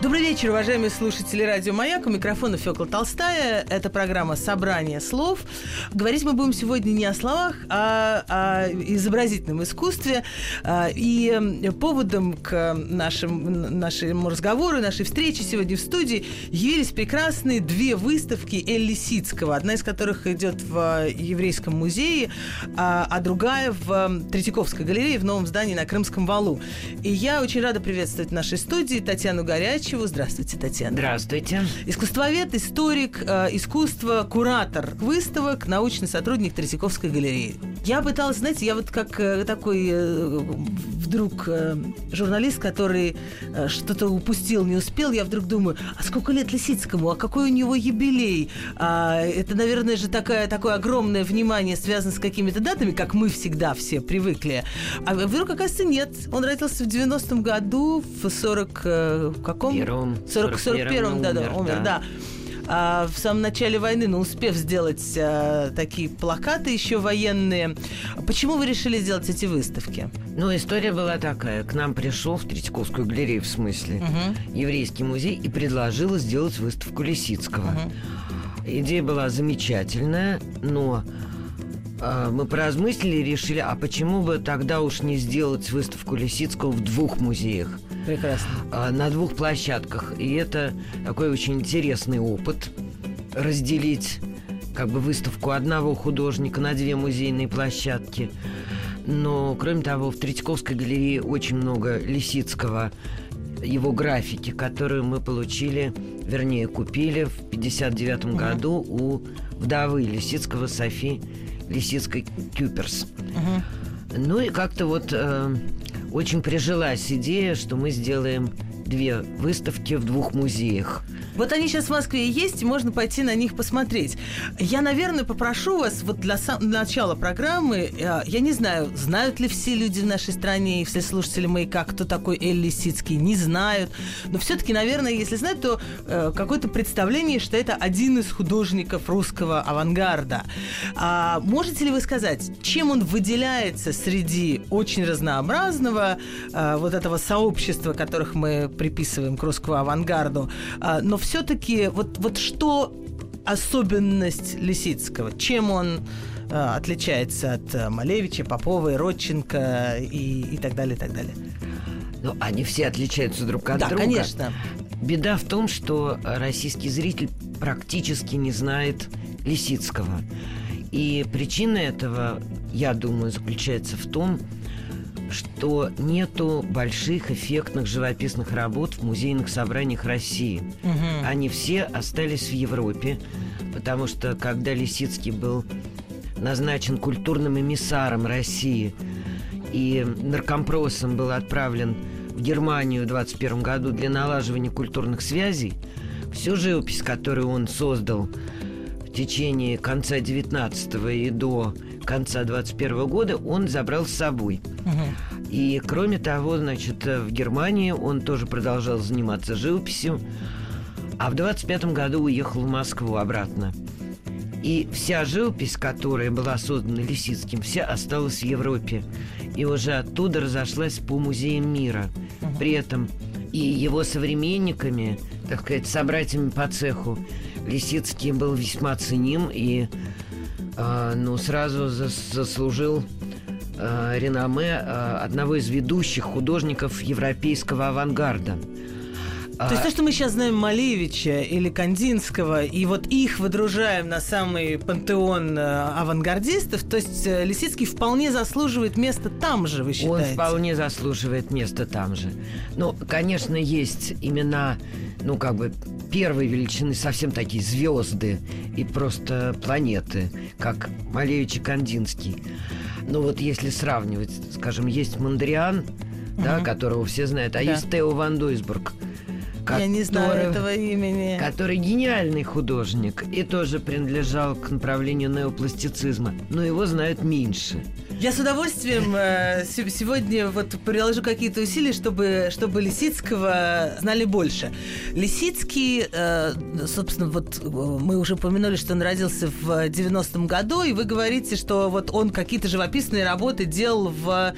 Добрый вечер, уважаемые слушатели радио «Маяк». У микрофона Фёкла Толстая. Это программа «Собрание слов». Говорить мы будем сегодня не о словах, а о изобразительном искусстве. А, и поводом к нашим, нашему разговору, нашей встрече сегодня в студии явились прекрасные две выставки Элли Сицкого. Одна из которых идет в Еврейском музее, а, а другая в Третьяковской галерее в новом здании на Крымском валу. И я очень рада приветствовать в нашей студии Татьяну Горяч, Горячеву. Здравствуйте, Татьяна. Здравствуйте. Искусствовед, историк э, искусства, куратор выставок, научный сотрудник Третьяковской галереи. Я пыталась, знаете, я вот как э, такой э, вдруг э, журналист, который э, что-то упустил, не успел, я вдруг думаю, а сколько лет Лисицкому, а какой у него юбилей? А, это, наверное, же такое, такое огромное внимание связано с какими-то датами, как мы всегда все привыкли. А вдруг, оказывается, нет. Он родился в 90-м году, в 40... Э, каком? Первом. 40, 41-м году умер, умер да. да. А, в самом начале войны, но успев сделать а, такие плакаты еще военные. Почему вы решили сделать эти выставки? Ну, история была такая. К нам пришел в Третьяковскую галерею, в смысле, угу. еврейский музей, и предложил сделать выставку Лисицкого. Угу. Идея была замечательная, но а, мы поразмыслили и решили, а почему бы тогда уж не сделать выставку Лисицкого в двух музеях? Прекрасно. А, на двух площадках. И это такой очень интересный опыт разделить как бы выставку одного художника на две музейные площадки. Но, кроме того, в Третьяковской галерее очень много Лисицкого, его графики, которые мы получили, вернее, купили в 59 угу. году у вдовы Лисицкого Софи Лисицкой Кюперс. Угу. Ну и как-то вот э, очень прижилась идея, что мы сделаем две выставки в двух музеях. Вот они сейчас в Москве есть, можно пойти на них посмотреть. Я, наверное, попрошу вас вот для сам- начала программы, э, я не знаю, знают ли все люди в нашей стране и все слушатели «Маяка», кто такой Эль Лисицкий, не знают. Но все-таки, наверное, если знают, то э, какое-то представление, что это один из художников русского авангарда. А можете ли вы сказать, чем он выделяется среди очень разнообразного э, вот этого сообщества, которых мы приписываем к русскому авангарду, э, но все-таки вот, вот что особенность Лисицкого? Чем он э, отличается от э, Малевича, Поповой, Родченко и, и так далее, и так далее? Ну, они все отличаются друг от да, друга. конечно. Беда в том, что российский зритель практически не знает Лисицкого. И причина этого, я думаю, заключается в том, что нету больших эффектных живописных работ в музейных собраниях России. Угу. Они все остались в Европе, потому что когда Лисицкий был назначен культурным эмиссаром России и наркомпросом был отправлен в Германию в 21 году для налаживания культурных связей, всю живопись, которую он создал в течение конца 19 и до конца 21 года, он забрал с собой. Угу. И кроме того, значит, в Германии он тоже продолжал заниматься живописью, а в 25 году уехал в Москву обратно. И вся живопись, которая была создана Лисицким, вся осталась в Европе. И уже оттуда разошлась по музеям мира. Угу. При этом и его современниками, так сказать, собратьями по цеху, Лисицкий был весьма ценим и э, ну, сразу заслужил э, реноме э, одного из ведущих художников европейского авангарда. То есть то, что мы сейчас знаем Малевича или Кандинского, и вот их выдружаем на самый пантеон авангардистов, то есть Лисицкий вполне заслуживает места там же, вы считаете? Он вполне заслуживает места там же. Ну, конечно, есть имена, ну, как бы первой величины совсем такие звезды и просто планеты, как Малевич и Кандинский. Но вот если сравнивать, скажем, есть Мандриан, угу. да, которого все знают, а да. есть Тео Ван Дуйсбург, Я не знаю этого имени. Который гениальный художник и тоже принадлежал к направлению неопластицизма, но его знают меньше. Я с удовольствием э, сегодня вот приложу какие-то усилия, чтобы, чтобы Лисицкого знали больше. Лисицкий, э, собственно, вот э, мы уже упомянули, что он родился в 90-м году, и вы говорите, что вот он какие-то живописные работы делал в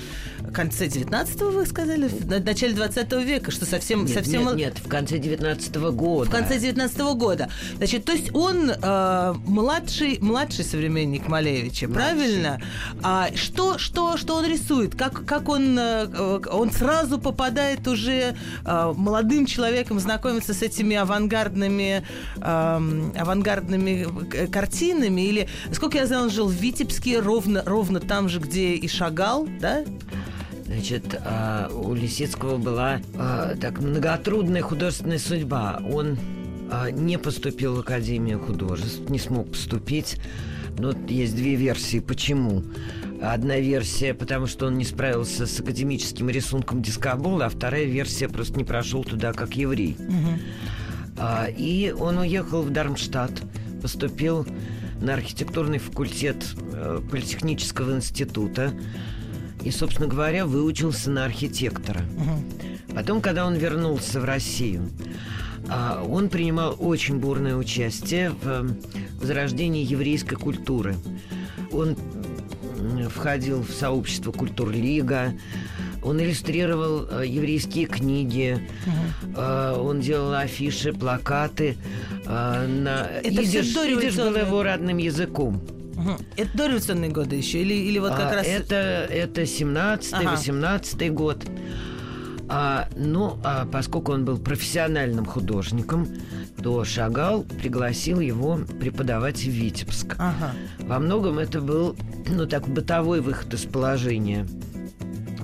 конце 19-го, вы сказали, в начале 20 века, что совсем... Нет, совсем... нет, нет, в конце 19 -го года. В конце 19 -го года. Значит, то есть он э, младший, младший современник Малевича, младший. правильно? А что, что, что он рисует? Как, как он, э, он сразу попадает уже э, молодым человеком, знакомиться с этими авангардными, э, авангардными картинами? Или, сколько я знаю, он жил в Витебске, ровно, ровно там же, где и шагал, да? Значит, а, у Лисицкого была а, так многотрудная художественная судьба. Он а, не поступил в Академию художеств, не смог поступить. Но есть две версии, почему. Одна версия, потому что он не справился с академическим рисунком дискобола, а вторая версия просто не прошел туда как еврей. Угу. И он уехал в Дармштадт, поступил на архитектурный факультет э, Политехнического института, и, собственно говоря, выучился на архитектора. Угу. Потом, когда он вернулся в Россию, а, он принимал очень бурное участие в возрождении еврейской культуры. Он входил в сообщество Культур Лига, он иллюстрировал э, еврейские книги, угу. он делал афиши, плакаты. на... Это идиш, все идиш был его родным языком. Угу. Это дореволюционные годы еще? Или, или вот как а, раз... Это, это 17-й, ага. 18 год. А, ну, а поскольку он был профессиональным художником, то Шагал пригласил его преподавать в Витебск. Ага. Во многом это был, ну, так, бытовой выход из положения.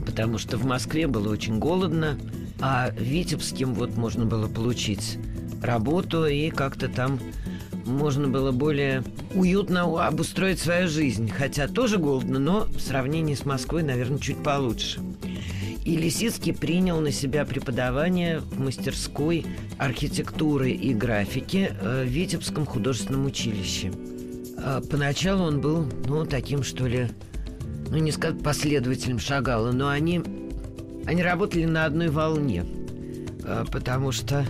Потому что в Москве было очень голодно, а в Витебске вот можно было получить работу и как-то там можно было более уютно обустроить свою жизнь. Хотя тоже голодно, но в сравнении с Москвой, наверное, чуть получше. И Лисицкий принял на себя преподавание в мастерской архитектуры и графики э, в Витебском художественном училище. А поначалу он был, ну, таким, что ли, ну, не сказать последователем Шагала, но они, они работали на одной волне, э, потому что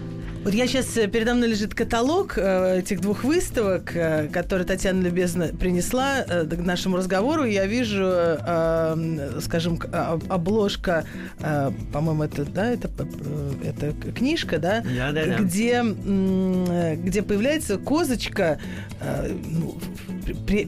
вот я сейчас, э, передо мной лежит каталог э, этих двух выставок, э, которые Татьяна любезно принесла к нашему разговору. Я вижу, скажем, а, обложка, по-моему, это, да, это, это книжка, да, да, да, да. Где, где появляется козочка, ну,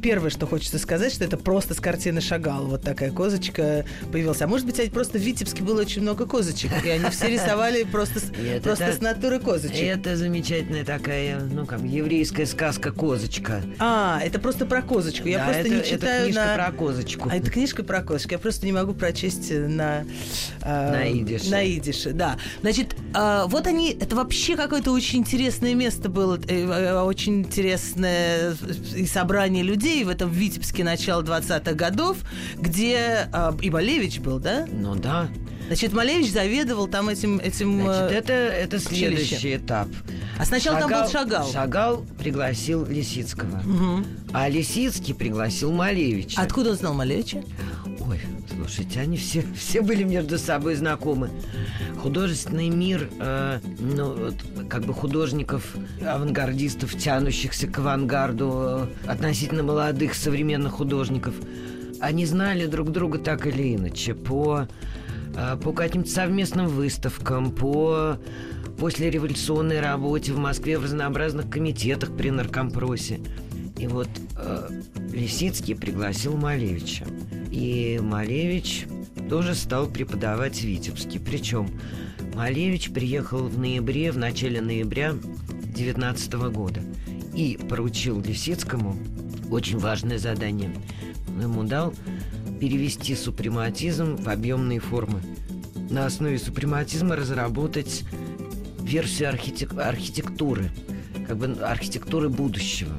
первое, что хочется сказать, что это просто с картины Шагала. Вот такая козочка появилась. А может быть, просто в Витебске было очень много козочек, и они все рисовали просто, просто с натуры козочек. Это замечательная такая, ну, как еврейская сказка «Козочка». А, это просто про козочку. Я просто не читаю это книжка про козочку. А это книжка про козочку. Я просто не могу прочесть на... Э, на идише. На идише, да. Значит, э, вот они... Это вообще какое-то очень интересное место было. Э, очень интересное и собрание собрание людей в этом Витебске начала 20-х годов, где э, и Малевич был, да? Ну да. Значит, Малевич заведовал там этим... этим Значит, это, это следующий этап. А сначала Шагал, там был Шагал. Шагал пригласил Лисицкого. Угу. А Лисицкий пригласил Малевича. Откуда он знал Малевича? Ой, слушайте, они все, все были между собой знакомы. Художественный мир, э, ну, вот, как бы художников, авангардистов, тянущихся к авангарду, э, относительно молодых современных художников, они знали друг друга так или иначе по, э, по каким-то совместным выставкам, по послереволюционной работе в Москве в разнообразных комитетах при наркомпросе. И вот э, Лисицкий пригласил Малевича. И Малевич тоже стал преподавать в Витебске. Причем Малевич приехал в ноябре, в начале ноября 19 года и поручил Лисицкому очень важное задание. Он ему дал перевести супрематизм в объемные формы. На основе супрематизма разработать версию архитек- архитектуры, как бы архитектуры будущего.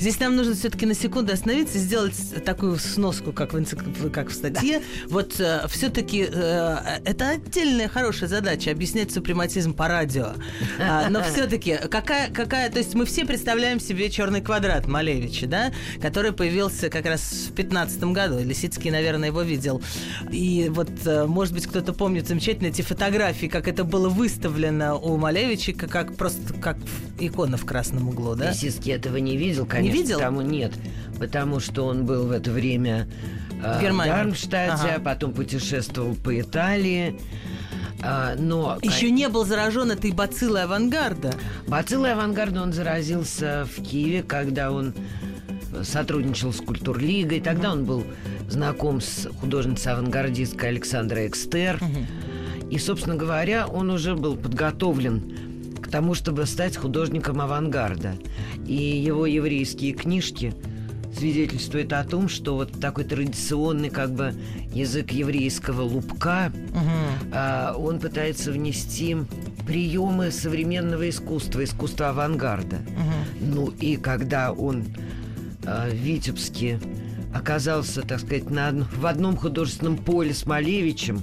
Здесь нам нужно все-таки на секунду остановиться и сделать такую сноску, как в, энцик- как в статье. Да. Вот э, все-таки э, это отдельная хорошая задача объяснять супрематизм по радио. А, но все-таки какая, какая, то есть мы все представляем себе черный квадрат Малевича, да, который появился как раз в 15 году. Лисицкий, наверное, его видел. И вот, э, может быть, кто-то помнит замечательно эти фотографии, как это было выставлено у Малевича, как просто как икона в красном углу, да? Лисицкий этого не видел, конечно. Не видел? Потому, нет, потому что он был в это время э, в, Дармштадте, ага. потом путешествовал по Италии. А, но... Еще не был заражен этой бациллой авангарда. Бациллой авангарда он заразился в Киеве, когда он сотрудничал с Культурлигой. Тогда он был знаком с художницей-авангардисткой Александрой Экстер. И, собственно говоря, он уже был подготовлен тому, чтобы стать художником авангарда. И его еврейские книжки свидетельствуют о том, что вот такой традиционный как бы язык еврейского лупка, угу. а, он пытается внести приемы современного искусства, искусства авангарда. Угу. Ну и когда он а, в Витебске оказался, так сказать, на, в одном художественном поле с Малевичем,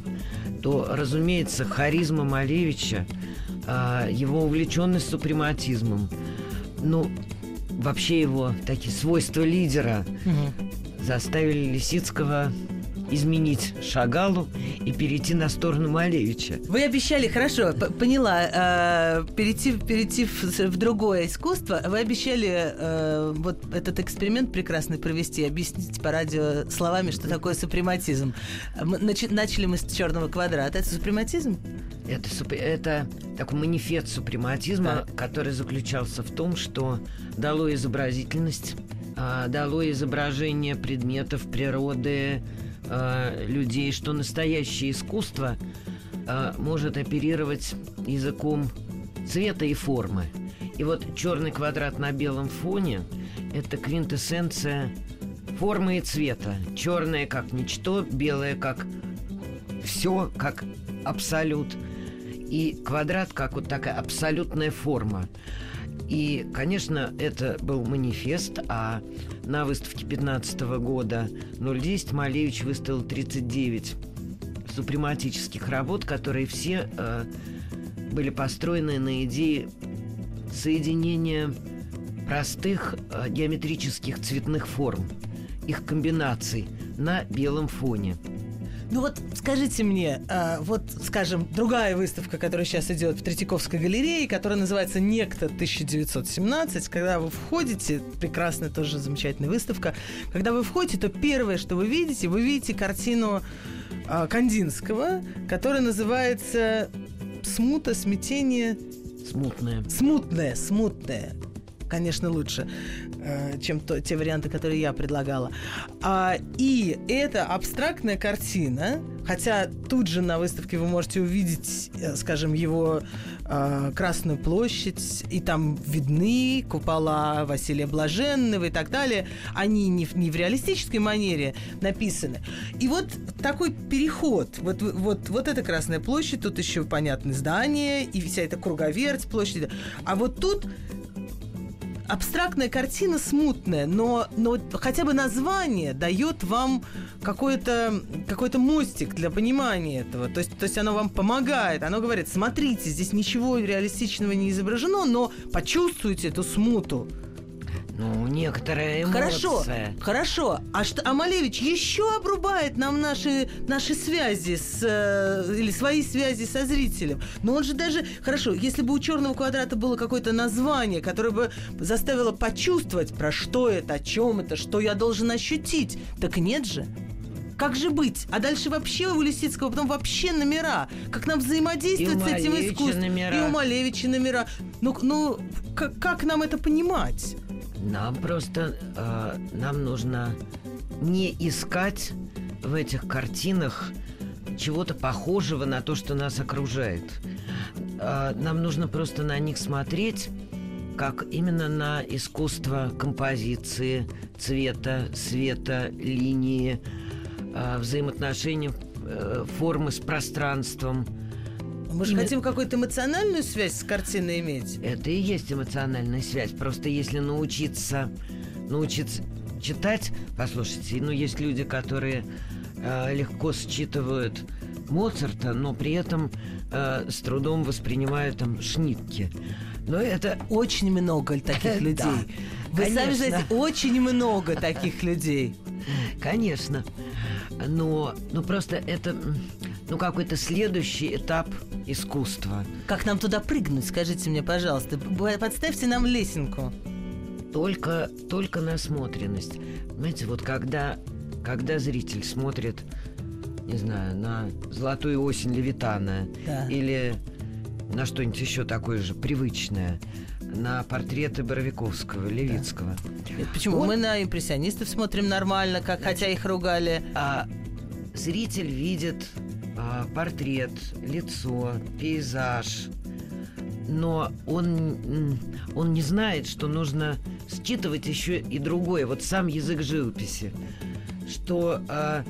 то, разумеется, харизма Малевича, его увлеченность супрематизмом, ну, вообще его такие свойства лидера угу. заставили Лисицкого изменить Шагалу и перейти на сторону Малевича. Вы обещали, хорошо, поняла, э, перейти, перейти в, в другое искусство. Вы обещали э, вот этот эксперимент прекрасный провести, объяснить по радио словами, что такое супрематизм. Мы, начи, начали мы с черного квадрата. Это супрематизм? Это, это такой манифест супрематизма, да. который заключался в том, что дало изобразительность, а, дало изображение предметов природы, э, людей, что настоящее искусство э, может оперировать языком цвета и формы. И вот черный квадрат на белом фоне – это квинтэссенция формы и цвета. Черное как ничто, белое как все, как абсолют. И квадрат как вот такая абсолютная форма. И, конечно, это был манифест, а на выставке 15 года 010 Малевич выставил 39 супрематических работ, которые все э, были построены на идее соединения простых э, геометрических цветных форм, их комбинаций на белом фоне – ну вот скажите мне, э, вот, скажем, другая выставка, которая сейчас идет в Третьяковской галерее, которая называется «Некто 1917», когда вы входите, прекрасная тоже замечательная выставка, когда вы входите, то первое, что вы видите, вы видите картину э, Кандинского, которая называется «Смута, смятение...» Смутное. Смутное, смутное. Конечно, лучше, чем то, те варианты, которые я предлагала. А, и это абстрактная картина, хотя тут же на выставке вы можете увидеть, э, скажем, его э, Красную площадь, и там видны купола Василия Блаженного и так далее. Они не в, не в реалистической манере написаны. И вот такой переход. Вот, вот, вот эта Красная площадь, тут еще понятны здания, и вся эта круговерть площади. А вот тут абстрактная картина смутная, но, но хотя бы название дает вам какой-то какой мостик для понимания этого. То есть, то есть оно вам помогает. Оно говорит, смотрите, здесь ничего реалистичного не изображено, но почувствуйте эту смуту. Ну, некоторая эмоция. Хорошо, хорошо. А что, а Малевич еще обрубает нам наши, наши связи с... Э, или свои связи со зрителем. Но он же даже... Хорошо, если бы у черного квадрата было какое-то название, которое бы заставило почувствовать, про что это, о чем это, что я должен ощутить, так нет же. Как же быть? А дальше вообще у Лисицкого потом вообще номера. Как нам взаимодействовать с этим искусством? Номера. И у Малевича номера. Ну, ну как, как нам это понимать? Нам просто э, нам нужно не искать в этих картинах чего-то похожего на то, что нас окружает. Э, нам нужно просто на них смотреть как именно на искусство композиции, цвета, света, линии, э, взаимоотношения э, формы с пространством – Мы же Именно- хотим какую-то эмоциональную связь с картиной иметь. Это и есть эмоциональная связь. Просто если научиться, научиться читать, послушайте, ну есть люди, которые э, легко считывают Моцарта, но при этом э, с трудом воспринимают там Шнитке. Но это Очень много таких Да, людей. Вы сами конечно. знаете, очень много таких людей. Конечно. Но, ну просто это ну какой-то следующий этап искусства. Как нам туда прыгнуть, скажите мне, пожалуйста. Подставьте нам лесенку. Только, только насмотренность. Знаете, вот когда, когда зритель смотрит, не знаю, на «Золотую осень Левитана» Да. или на что-нибудь еще такое же привычное, на портреты Боровиковского, Левицкого, Нет, Почему? Вот. Мы на импрессионистов смотрим нормально, как, хотя их ругали. а зритель видит портрет, лицо, пейзаж, но он, он не знает, что нужно считывать еще и другое, вот сам язык живописи, что а,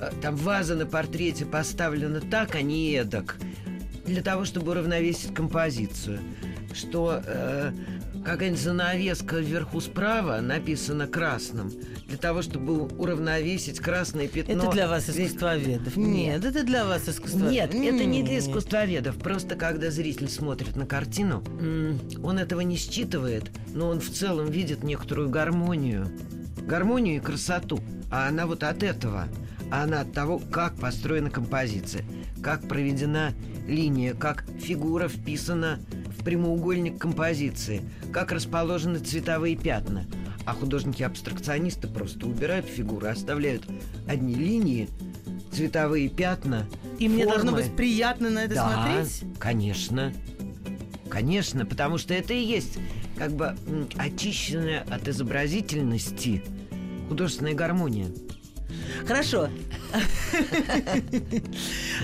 а, там ваза на портрете поставлена так, а не эдак, для того, чтобы уравновесить композицию, что э, какая-нибудь занавеска вверху справа написана красным, для того, чтобы уравновесить красное пятно. Это для вас искусствоведов. Нет. Нет, это для вас искусствоведов. Нет, это не для искусствоведов. Просто когда зритель смотрит на картину, он этого не считывает, но он в целом видит некоторую гармонию. Гармонию и красоту. А она вот от этого. А она от того, как построена композиция, как проведена линия, как фигура вписана прямоугольник композиции, как расположены цветовые пятна. А художники-абстракционисты просто убирают фигуры, оставляют одни линии, цветовые пятна. И мне должно формы. быть приятно на это да, смотреть. конечно. Конечно, потому что это и есть как бы очищенная от изобразительности художественная гармония. Хорошо.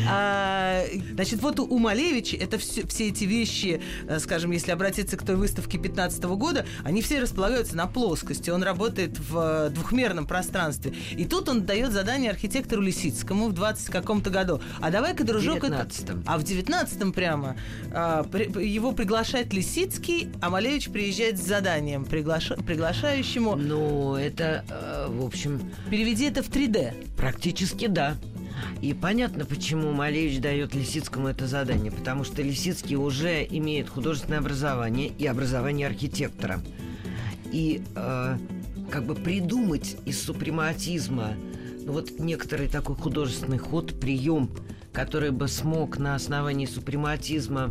А, Значит, вот у Малевича это все, все эти вещи, э, скажем, если обратиться к той выставке 15 года, они все располагаются на плоскости. Он работает в э, двухмерном пространстве. И тут он дает задание архитектору Лисицкому в 20 каком-то году. А давай-ка, дружок, это... 19-м. А в 19-м прямо а, его приглашает Лисицкий, а Малевич приезжает с заданием приглаша- приглашающему. Ну, это, э, в общем, Переведи это в 3D. Практически да. И понятно, почему Малевич дает Лисицкому это задание. Потому что Лисицкий уже имеет художественное образование и образование архитектора. И э, как бы придумать из супрематизма ну, вот некоторый такой художественный ход, прием, который бы смог на основании супрематизма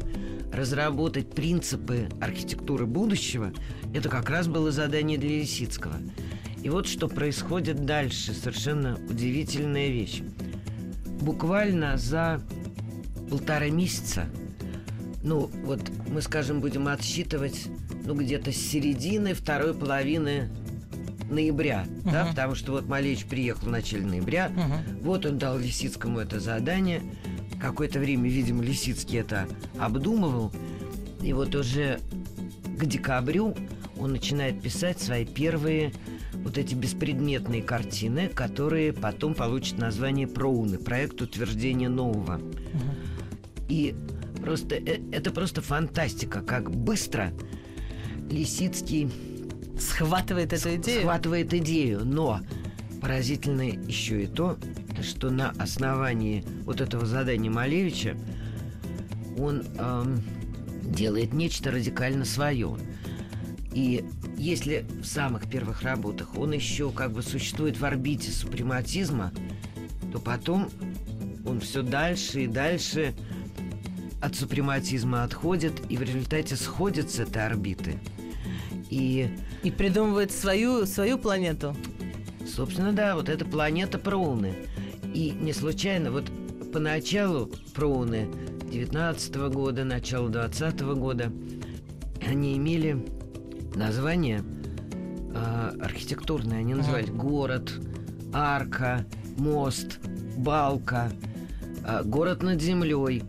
разработать принципы архитектуры будущего, это как раз было задание для Лисицкого. И вот что происходит дальше, совершенно удивительная вещь. Буквально за полтора месяца, ну вот мы, скажем, будем отсчитывать, ну где-то с середины второй половины ноября, да, Мгм. потому что вот Малевич приехал в начале ноября, Мгм. вот он дал Лисицкому это задание. Какое-то время, видимо, Лисицкий это обдумывал. И вот уже к декабрю он начинает писать свои первые вот эти беспредметные картины, которые потом получат название «Проуны» – проект утверждения нового. И просто э, это просто фантастика, как быстро Лисицкий Схватывает эту идею. схватывает идею, но поразительно еще и то, что на основании вот этого задания Малевича он эм, делает нечто радикально свое. И если в самых первых работах он еще как бы существует в орбите супрематизма, то потом он все дальше и дальше от супрематизма отходит и в результате сходит с этой орбиты. И И придумывает свою, свою планету. Собственно, да, вот эта планета Проуны. И не случайно, вот поначалу Проуны 19 года, начало 20 года, они имели название а, архитектурное. Они назывались город, арка, мост, балка, а, город над землей.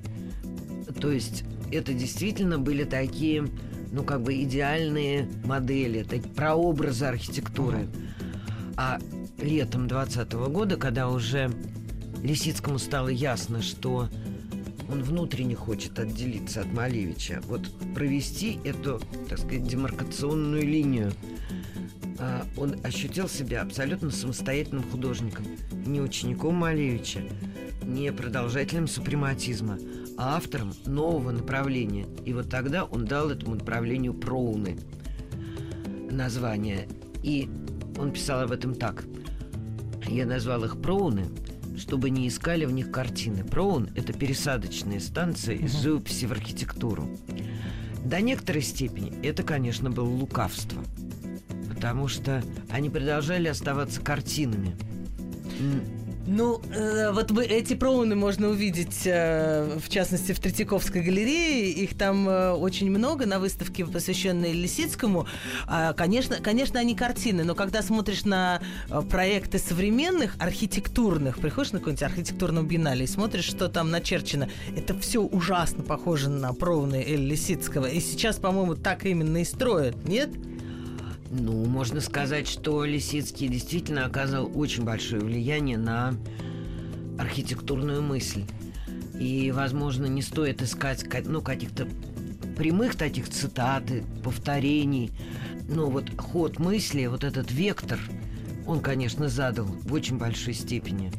То есть это действительно были такие, ну, как бы идеальные модели, такие прообразы архитектуры. А летом 20 года, когда уже Лисицкому стало ясно, что он внутренне хочет отделиться от Малевича. Вот провести эту, так сказать, демаркационную линию. А, он ощутил себя абсолютно самостоятельным художником. Не учеником Малевича, не продолжателем супрематизма, а автором нового направления. И вот тогда он дал этому направлению проуны название. И он писал об этом так. Я назвал их проуны, чтобы не искали в них картины. Проун – это пересадочные станции из живописи в архитектуру. До некоторой степени это, конечно, было лукавство, потому что они продолжали оставаться картинами. Ну, э, вот мы, эти проуны можно увидеть, э, в частности, в Третьяковской галерее. Их там э, очень много на выставке, посвященной Лисицкому. А, конечно, конечно, они картины, но когда смотришь на э, проекты современных, архитектурных, приходишь на какой-нибудь архитектурном биеннале и смотришь, что там начерчено, это все ужасно похоже на проуны Эль Лисицкого. И сейчас, по-моему, так именно и строят, нет? Ну, можно сказать, что Лисицкий действительно оказал очень большое влияние на архитектурную мысль. И, возможно, не стоит искать ну, каких-то прямых таких цитат, повторений. Но вот ход мысли, вот этот вектор, он, конечно, задал в очень большой степени.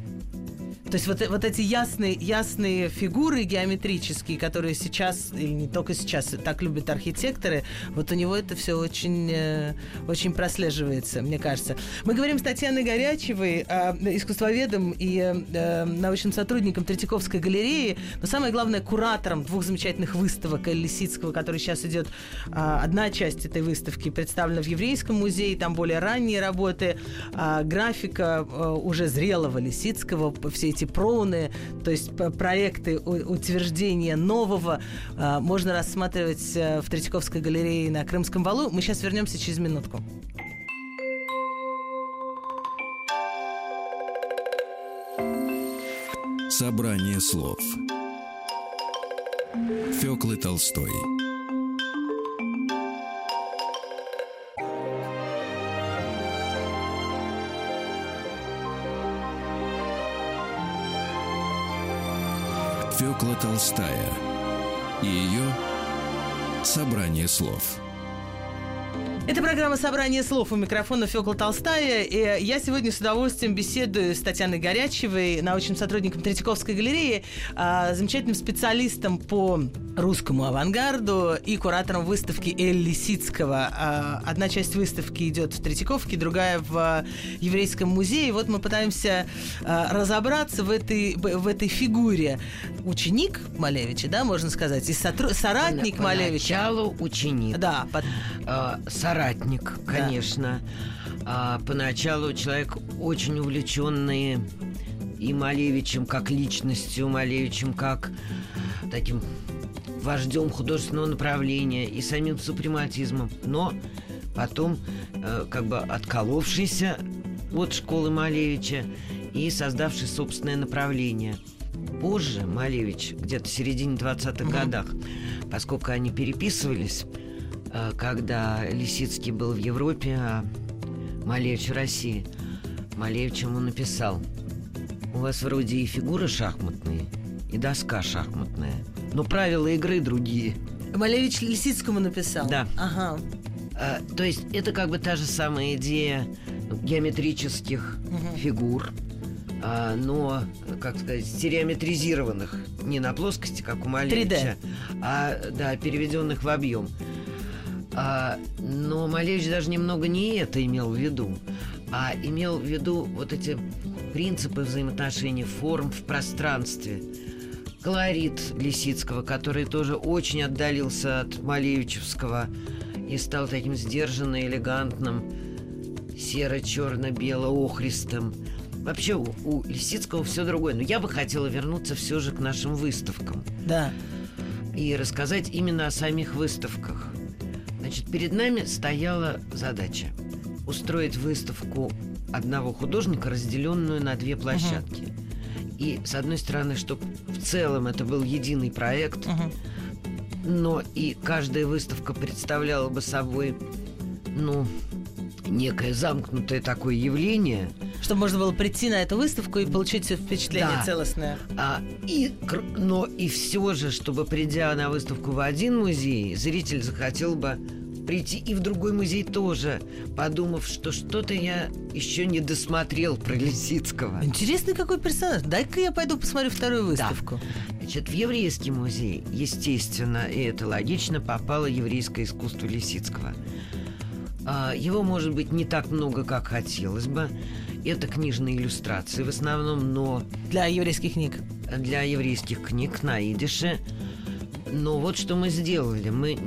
То есть вот, вот эти ясные, ясные фигуры геометрические, которые сейчас, или не только сейчас, так любят архитекторы, вот у него это все очень, э, очень прослеживается, мне кажется. Мы говорим с Татьяной Горячевой, э, искусствоведом и э, научным сотрудником Третьяковской галереи, но самое главное, куратором двух замечательных выставок Лисицкого, который сейчас идет. Э, одна часть этой выставки представлена в Еврейском музее, там более ранние работы, э, графика э, уже зрелого Лисицкого, все эти эти проуны, то есть проекты утверждения нового а, можно рассматривать э, в Третьяковской галерее на Крымском валу. Мы сейчас вернемся через минутку. Собрание слов Фёклы Толстой Фёкла Толстая и ее «Собрание слов». Это программа «Собрание слов» у микрофона Фёкла Толстая. И я сегодня с удовольствием беседую с Татьяной Горячевой, научным сотрудником Третьяковской галереи, а, замечательным специалистом по русскому авангарду и куратором выставки Эль Лисицкого. А, одна часть выставки идет в Третьяковке, другая в Еврейском музее. Вот мы пытаемся а, разобраться в этой, в этой фигуре. Ученик Малевича, да, можно сказать, и соратник Малевича. Поначалу ученик. Да, под... соратник соратник, конечно. Да. А, поначалу человек очень увлеченный и Малевичем как личностью, Малевичем как таким вождем художественного направления и самим супрематизмом, но потом э, как бы отколовшийся от школы Малевича и создавший собственное направление. Позже Малевич, где-то в середине 20-х угу. годах, поскольку они переписывались, когда Лисицкий был в Европе, а Малевич в России. Малевич ему написал, у вас вроде и фигуры шахматные, и доска шахматная, но правила игры другие. Малевич Лисицкому написал? Да. Ага. А, то есть это как бы та же самая идея геометрических угу. фигур, а, но, как сказать, стереометризированных не на плоскости, как у Малевича, 3D. а да, переведенных в объем. А, но Малевич даже немного не это имел в виду, а имел в виду вот эти принципы взаимоотношений форм в пространстве. Колорит Лисицкого, который тоже очень отдалился от Малевичевского и стал таким сдержанно элегантным, серо-черно-бело-охристым. Вообще у, у Лисицкого все другое. Но я бы хотела вернуться все же к нашим выставкам. Да. И рассказать именно о самих выставках. Значит, перед нами стояла задача устроить выставку одного художника, разделенную на две площадки. Uh-huh. И с одной стороны, чтобы в целом это был единый проект, uh-huh. но и каждая выставка представляла бы собой, ну, некое замкнутое такое явление. Чтобы можно было прийти на эту выставку и получить впечатление Да. целостное. А, и, но и все же, чтобы придя на выставку в один музей, зритель захотел бы прийти и в другой музей тоже, подумав, что что-то я еще не досмотрел про Лисицкого. Интересный какой персонаж. Дай-ка я пойду посмотрю вторую выставку. Значит, в еврейский музей, естественно, и это логично, попало еврейское искусство Лисицкого. А, Его, может быть, не так много, как хотелось бы. Это книжные иллюстрации в основном, но Для еврейских книг. для еврейских книг на идише. Но вот что мы сделали. Мы,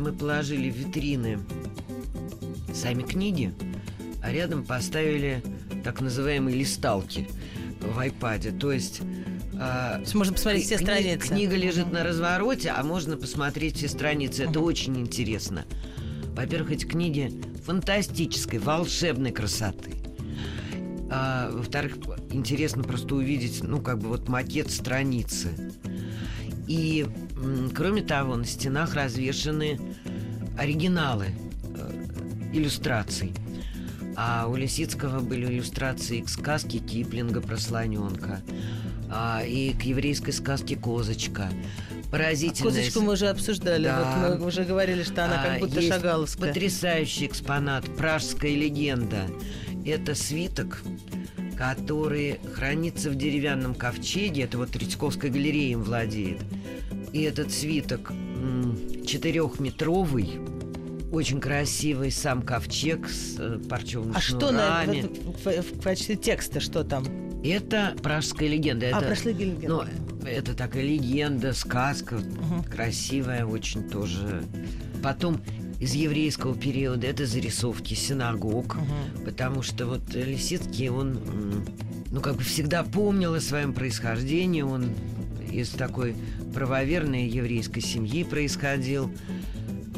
мы положили в витрины сами книги, а рядом поставили так называемые листалки в айпаде. То есть... а, То есть можно посмотреть все Кни- страницы. Книга лежит на развороте, а можно посмотреть все страницы. Это очень интересно. Во-первых, эти книги фантастической, волшебной красоты. А, во-вторых, интересно просто увидеть, ну, как бы вот макет страницы. И, кроме того, на стенах развешаны оригиналы э, иллюстраций. А у Лисицкого были иллюстрации к сказке Киплинга про слоненка, а, и к еврейской сказке Козочка. Поразительная. Козочку мы уже обсуждали. Да. Вот мы уже говорили, что она А, как будто есть шагаловская. Потрясающий экспонат «Пражская легенда». Это свиток, который хранится в деревянном ковчеге. Это вот Третьяковская галерея им владеет. И этот свиток четырехметровый, очень красивый сам ковчег с э, парчевыми А что на, шнурами. в, в- в качестве текста, что там? Это пражская легенда. а, Это, прошли легенды. ну, это такая легенда, сказка, Мгм. красивая очень тоже. Потом из еврейского периода это зарисовки синагог, Мгм. потому что вот Лисицкий, он, ну, как бы всегда помнил о своем происхождении, он из такой правоверной еврейской семьи происходил,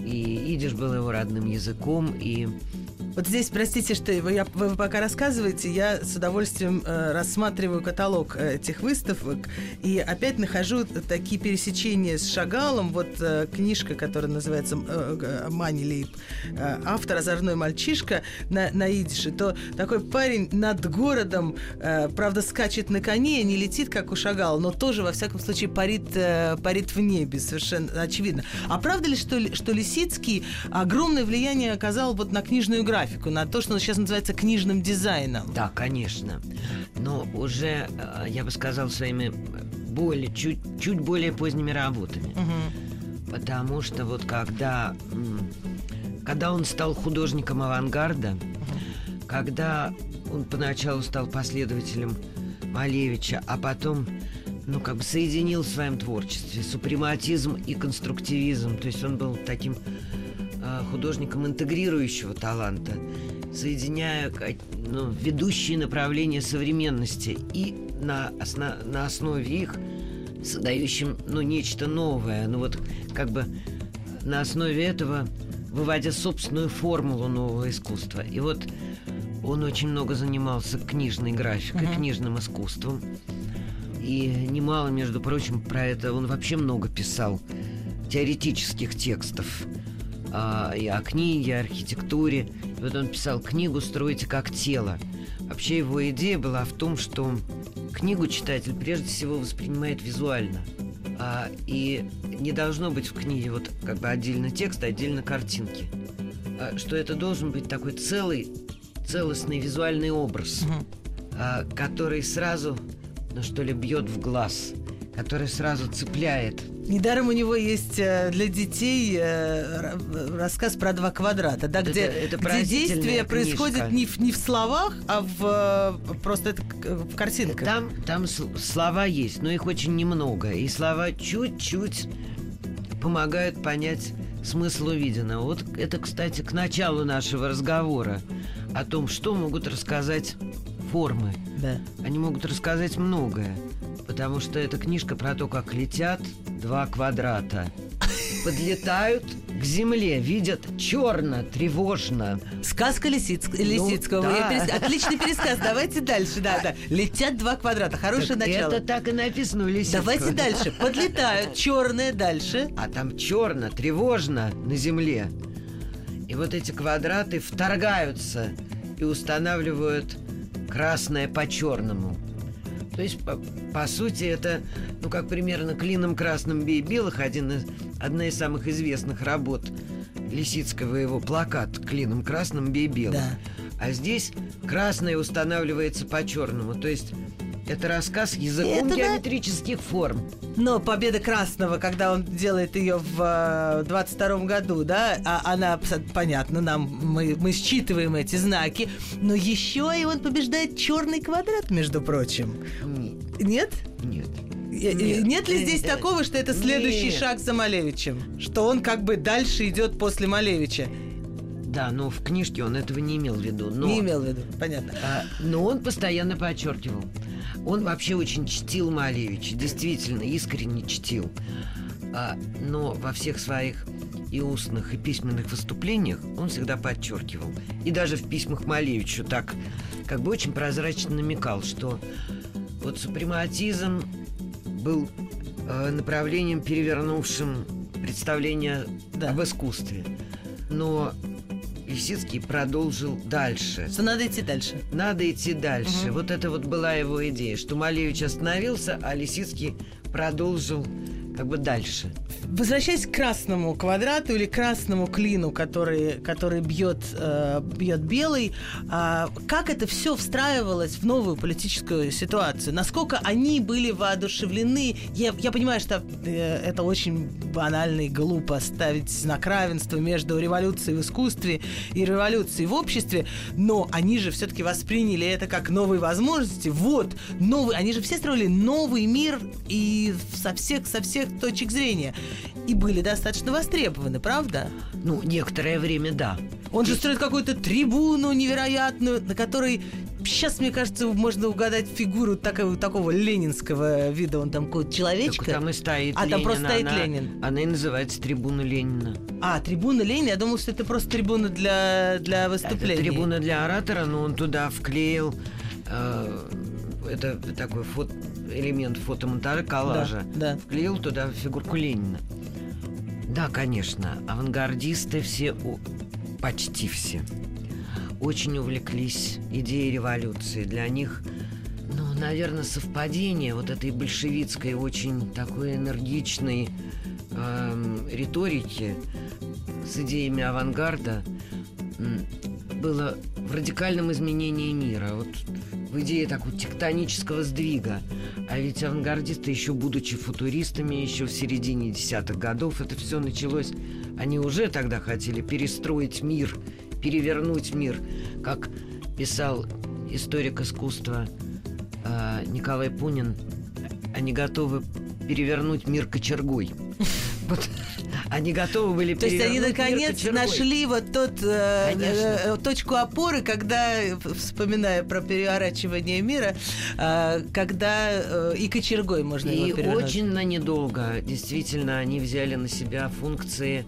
и идиш был его родным языком, и Вот здесь, простите, что вы, я- вы пока рассказываете, я с удовольствием э, рассматриваю каталог э, этих выставок и опять нахожу такие пересечения с Шагалом. Вот э, книжка, которая называется э, э, «Мани Лейб», э, автор «Озорной мальчишка» на, на идише, то такой парень над городом, э, правда, скачет на коне, не летит, как у Шагала, но тоже, во всяком случае, парит, э, парит в небе, совершенно очевидно. А правда ли, что, что Лисицкий огромное влияние оказал вот на книжную графику, на то, что сейчас называется книжным дизайном? Да, конечно. Но уже, э, я бы сказал, своими более, чуть, чуть более поздними работами. Мгм. Потому что вот когда, когда он стал художником авангарда, когда он поначалу стал последователем Малевича, а потом ну, как бы соединил в своем творчестве супрематизм и конструктивизм. То есть он был таким художником интегрирующего таланта, соединяя ну, ведущие направления современности и на, осно- на основе их создающим ну, нечто новое. Ну вот как бы на основе этого выводя собственную формулу нового искусства. И вот он очень много занимался книжной графикой, Мгм. книжным искусством. И немало, между прочим, про это он вообще много писал теоретических текстов а, и о книге, о архитектуре. И вот он писал книгу «Стройте как тело». Вообще его идея была в том, что книгу читатель прежде всего воспринимает визуально. А, и не должно быть в книге вот как бы отдельно текст, отдельно картинки. А, что это должен быть такой целый, целостный визуальный образ Мгм. а, который сразу, ну что ли, бьет в глаз, который сразу цепляет. Недаром у него есть э, для детей э, ра- рассказ про два квадрата, да, Это- где, это где действие книжка. происходит не в, не в словах, а в э, просто это в картинках. Там, там слова есть, но их очень немного, и слова чуть-чуть помогают понять смысл увиденного. Вот это, кстати, к началу нашего разговора о том, что могут рассказать формы. Да. Они могут рассказать многое, потому что это книжка про то, как летят два квадрата. Подлетают к земле, видят черно, тревожно. Сказка Лисиц- Лисицкого. Ну, да. Перес- Отличный пересказ. Давайте дальше. Да, да. Летят два квадрата. Хорошее Так начало. Это так и написано у Лисицкого. Давайте дальше. Подлетают. Черные дальше. А там черно, тревожно на земле. И вот эти квадраты вторгаются и устанавливают красное по черному. То есть, по, по сути, это, ну, как примерно клином красным бей белых, один из, одна из самых известных работ Лисицкого его плакат клином красным бей белых. Да. А здесь красное устанавливается по черному. То есть это рассказ языком это геометрических да. форм. Но победа Красного, когда он делает ее в 22 э, году, да, а она, понятно, нам мы, мы считываем эти знаки, но еще и он побеждает черный квадрат, между прочим. Нет? Нет. Нет, Нет ли здесь такого, что это следующий Нет. шаг за Малевичем? Что он как бы дальше идет после Малевича? Да, но в книжке он этого не имел в виду. Но, не имел в виду, понятно. А, но он постоянно подчеркивал. Он вообще очень чтил Малевича, действительно, искренне чтил. А, но во всех своих и устных, и письменных выступлениях он всегда подчеркивал. И даже в письмах Малевичу так как бы очень прозрачно намекал, что вот супрематизм был э, направлением, перевернувшим представление да. об искусстве. Но Лисицкий продолжил дальше. Что надо идти дальше. Надо идти дальше. Угу. Вот это вот была его идея, что Малевич остановился, а Лисицкий продолжил как бы дальше. Возвращаясь к красному квадрату или красному клину, который, который бьет, э, бьет белый, э, как это все встраивалось в новую политическую ситуацию? Насколько они были воодушевлены? Я, я понимаю, что э, это очень банально и глупо ставить знак равенства между революцией в искусстве и революцией в обществе, но они же все-таки восприняли это как новые возможности. Вот, новый, они же все строили новый мир и со всех, со всех точек зрения. И были достаточно востребованы, правда? Ну, некоторое время, да. Он же строит какую-то трибуну невероятную, на которой сейчас, мне кажется, можно угадать фигуру такого, такого ленинского вида. Он там какой-то человечка. Так там и стоит А Ленин, там просто стоит она, Ленин. Она и называется трибуна Ленина. А, трибуна Ленина? Я думал, что это просто трибуна для, для выступления. Это трибуна для оратора, но он туда вклеил э, это такой фото, элемент фотомонтажа, коллажа. Да, да. Вклеил туда фигурку Ленина. Да, конечно, авангардисты все, почти все, очень увлеклись идеей революции. Для них, ну, наверное, совпадение вот этой большевистской, очень такой энергичной эм, риторики с идеями авангарда было в радикальном изменении мира. Вот в идее такого тектонического сдвига. А ведь авангардисты, еще будучи футуристами, еще в середине десятых годов, это все началось. Они уже тогда хотели перестроить мир, перевернуть мир, как писал историк искусства э, Николай Пунин. Они готовы перевернуть мир кочергой. Они готовы были То есть они наконец нашли вот тот э, э, точку опоры, когда, вспоминая про переворачивание мира, э, когда э, и кочергой можно и его перевернуть. очень на недолго. Действительно, они взяли на себя функции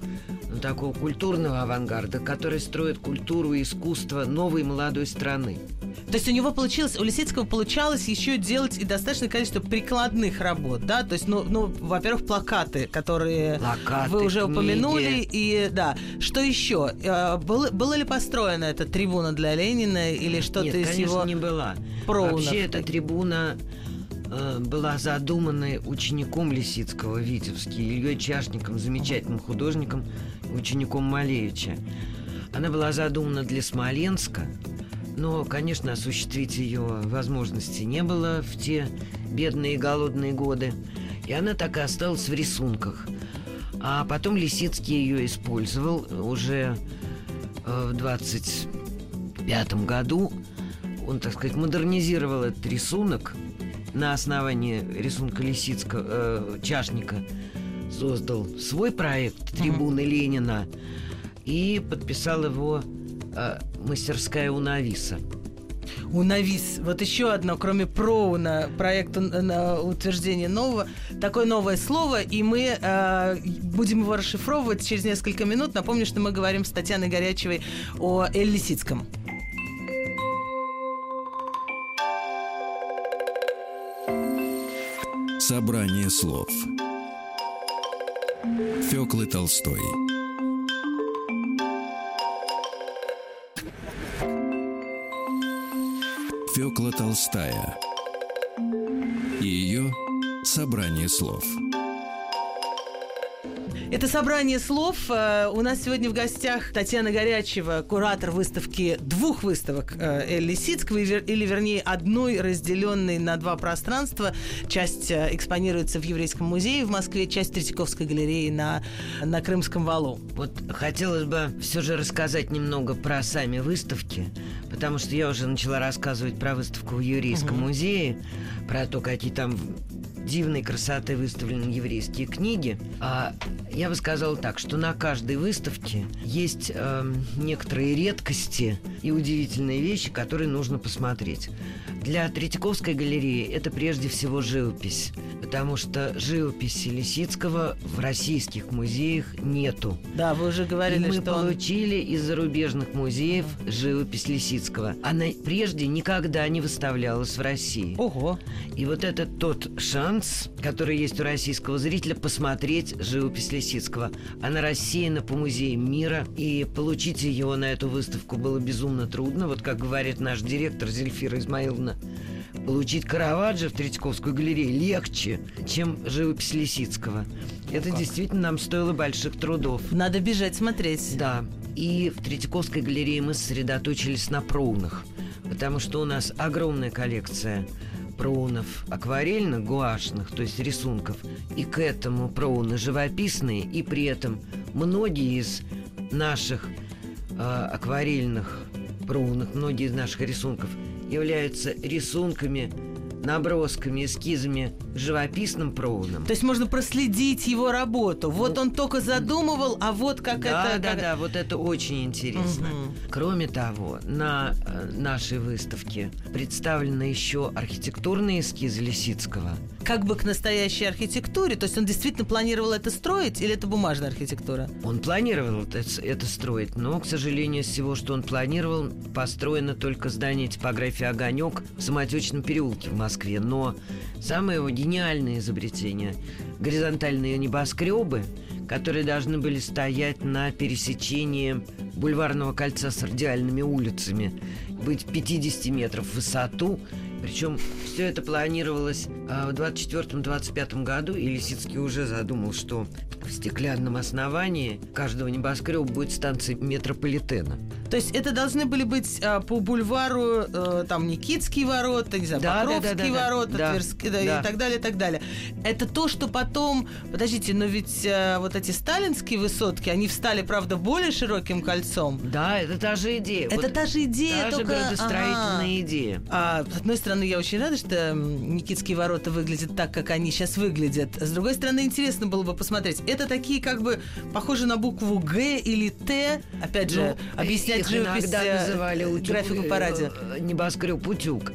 ну, такого культурного авангарда, который строит культуру и искусство новой молодой страны. То есть у него получилось, у Лисицкого получалось еще делать и достаточное количество прикладных работ, да? То есть, ну, ну во-первых, плакаты, которые плакаты, вы уже книги. упомянули, и да. Что еще? Э, было, было ли построена эта трибуна для Ленина или что-то из его не была. Проунов? Вообще эта трибуна э, была задумана учеником Лисицкого Витебский, Ильей Чашником, замечательным художником, учеником Малевича. Она была задумана для Смоленска, но, конечно, осуществить ее возможности не было в те бедные и голодные годы. И она так и осталась в рисунках. А потом Лисицкий ее использовал уже э, в 25 году. Он, так сказать, модернизировал этот рисунок на основании рисунка Лисицкого, э, Чашника. Создал свой проект «Трибуны mm-hmm. Ленина» и подписал его э, мастерская у Нависа. У Навис. Вот еще одно, кроме Проуна, проект на утверждение нового, такое новое слово, и мы э, будем его расшифровывать через несколько минут. Напомню, что мы говорим с Татьяной Горячевой о Эль Лисицком. Собрание слов Фёклы Толстой Фёкла Толстая и ее собрание слов. Это собрание слов. Э, у нас сегодня в гостях Татьяна Горячева, куратор выставки двух выставок э, Лисицкого, или вернее одной, разделенной на два пространства. Часть э, экспонируется в Еврейском музее в Москве, часть Третьяковской галерее на, на Крымском валу. Вот хотелось бы все же рассказать немного про сами выставки, потому что я уже начала рассказывать про выставку в Еврейском угу. музее, про то, какие там дивной красоты выставлены еврейские книги. А я бы сказала так, что на каждой выставке есть э, некоторые редкости и удивительные вещи, которые нужно посмотреть. Для Третьяковской галереи это прежде всего живопись, потому что живописи Лисицкого в российских музеях нету. Да, вы уже говорили, и мы что получили он... из зарубежных музеев живопись Лисицкого. Она прежде никогда не выставлялась в России. Ого! И вот это тот шанс, который есть у российского зрителя, посмотреть живопись Лисицкого. Она рассеяна по музеям мира, и получить ее на эту выставку было безумно трудно. Вот как говорит наш директор Зельфира Измаиловна, получить Караваджо в Третьяковскую галерею легче, чем живопись Лисицкого. Это как? действительно нам стоило больших трудов. Надо бежать смотреть. Да. И в Третьяковской галерее мы сосредоточились на проунах, потому что у нас огромная коллекция проунов акварельных, гуашных, то есть рисунков, и к этому проуны живописные, и при этом многие из наших э, акварельных проунах, многие из наших рисунков – являются рисунками, набросками, эскизами живописным проводом. То есть можно проследить его работу. Вот ну, он только задумывал, а вот как да, это... Да, как... да, вот это очень интересно. Угу. Кроме того, на э, нашей выставке представлены еще архитектурные эскизы Лисицкого. Как бы к настоящей архитектуре? То есть он действительно планировал это строить или это бумажная архитектура? Он планировал это, строить, но, к сожалению, из всего, что он планировал, построено только здание типографии «Огонек» в Самотечном переулке в Москве. Но самое его гениальное изобретение – горизонтальные небоскребы, которые должны были стоять на пересечении бульварного кольца с радиальными улицами, быть 50 метров в высоту, причем все это планировалось а, в 24-25 году, и Лисицкий уже задумал, что в стеклянном основании каждого небоскреба будет станция метрополитена. То есть это должны были быть а, по бульвару э, там Никитские ворота, не знаю, да, Покровские да, да, да, ворота, да, Тверские да, да. и так далее, и так далее. Это то, что потом... Подождите, но ведь а, вот эти сталинские высотки, они встали, правда, более широким кольцом. Да, это та же идея. Это вот та же идея, та только... же градостроительная ага. идея. А, с одной стороны, я очень рада, что Никитские ворота выглядят так, как они сейчас выглядят. С другой стороны, интересно было бы посмотреть. Это такие как бы похожи на букву Г или Т. Опять же, ну, объяснять живопись э, называли утюг, графику по радио. Э, небоскреб утюг,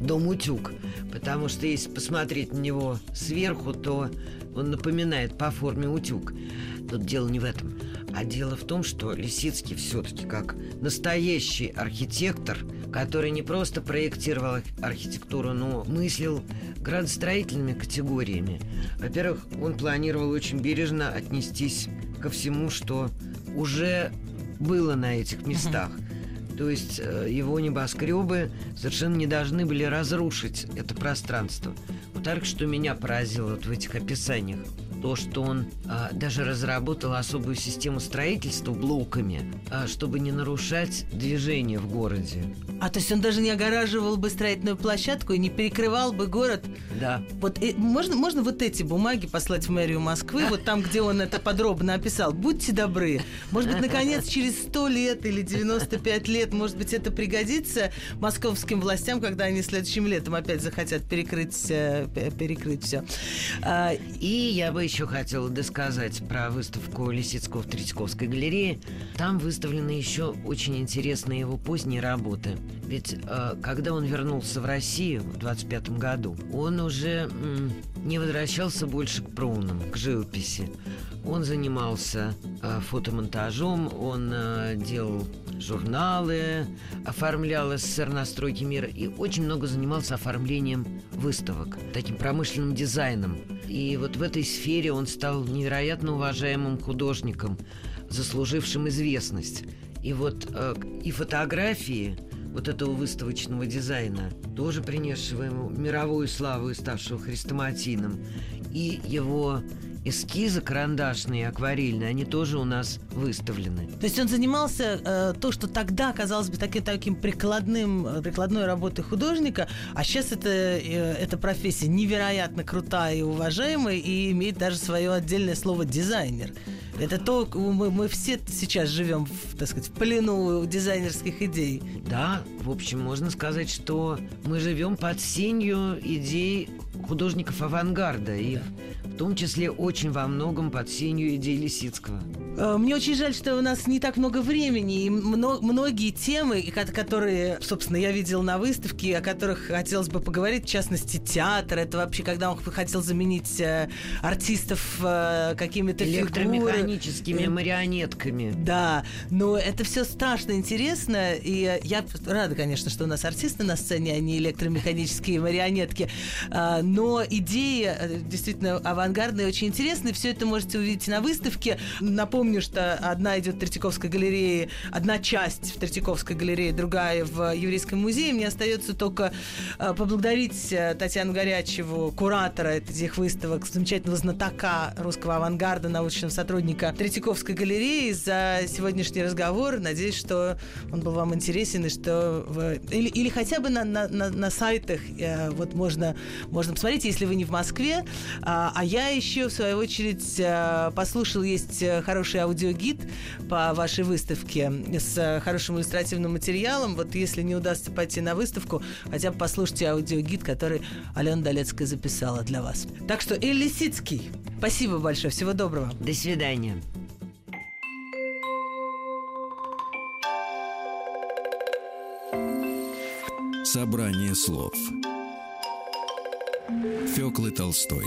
дом утюг. Потому что если посмотреть на него сверху, то он напоминает по форме утюг. Тут дело не в этом. А дело в том, что Лисицкий все-таки как настоящий архитектор, который не просто проектировал архитектуру, но мыслил градостроительными категориями. Во-первых, он планировал очень бережно отнестись ко всему, что уже было на этих местах. То есть э, его небоскребы совершенно не должны были разрушить это пространство. Вот так, что меня поразило вот в этих описаниях то, что он а, даже разработал особую систему строительства блоками, а, чтобы не нарушать движение в городе. А то есть он даже не огораживал бы строительную площадку и не перекрывал бы город? Да. Вот и, можно, можно вот эти бумаги послать в мэрию Москвы, вот там, где он это подробно описал. Будьте добры. Может быть, наконец, через 100 лет или 95 лет, может быть, это пригодится московским властям, когда они следующим летом опять захотят перекрыть, э, перекрыть все. А, и я бы еще хотела досказать про выставку Лисицкого в Третьяковской галерее. Там выставлены еще очень интересные его поздние работы. Ведь э, когда он вернулся в Россию в 25 году, он уже м, не возвращался больше к проунам, к живописи. Он занимался э, фотомонтажом, он э, делал журналы, оформлял СССР на стройке мира и очень много занимался оформлением выставок, таким промышленным дизайном. И вот в этой сфере он стал невероятно уважаемым художником, заслужившим известность. И вот э, и фотографии вот этого выставочного дизайна, тоже принесшего ему мировую славу и ставшего хрестоматийным, и его эскизы карандашные, акварельные, они тоже у нас выставлены. То есть он занимался э, то, что тогда казалось бы таким, таким прикладным, э, прикладной работой художника, а сейчас это, э, эта профессия невероятно крутая и уважаемая и имеет даже свое отдельное слово «дизайнер». Это то, мы, мы все сейчас живем, в, так сказать, в плену дизайнерских идей. Да, в общем, можно сказать, что мы живем под сенью идей художников авангарда и в том числе очень во многом под сенью идей Лисицкого. Э, мне очень жаль, что у нас не так много времени, и многие темы, которые, собственно, я видел на выставке, о которых хотелось бы поговорить, в частности, театр, это вообще, когда он хотел заменить э, артистов э, какими-то Электромеханическими фигуры. марионетками. Да, но это все страшно интересно, и я рада, конечно, что у нас артисты на сцене, а не электромеханические марионетки, но идеи действительно авангардные, очень интересные, все это можете увидеть на выставке. Напомню, что одна идет в Третьяковской галерее, одна часть в Третьяковской галерее, другая в Еврейском музее. Мне остается только э, поблагодарить э, Татьяну Горячеву, куратора этих выставок, замечательного знатока русского авангарда, научного сотрудника Третьяковской галереи за сегодняшний разговор. Надеюсь, что он был вам интересен и что вы... или, или хотя бы на, на, на, на сайтах э, вот можно, можно посмотреть, если вы не в Москве. А, а я еще, в свою очередь, послушал, есть хороший хороший аудиогид по вашей выставке с хорошим иллюстративным материалом. Вот если не удастся пойти на выставку, хотя бы послушайте аудиогид, который Алена Долецкая записала для вас. Так что Эль Лисицкий, спасибо большое, всего доброго. До свидания. Собрание слов Фёклы Толстой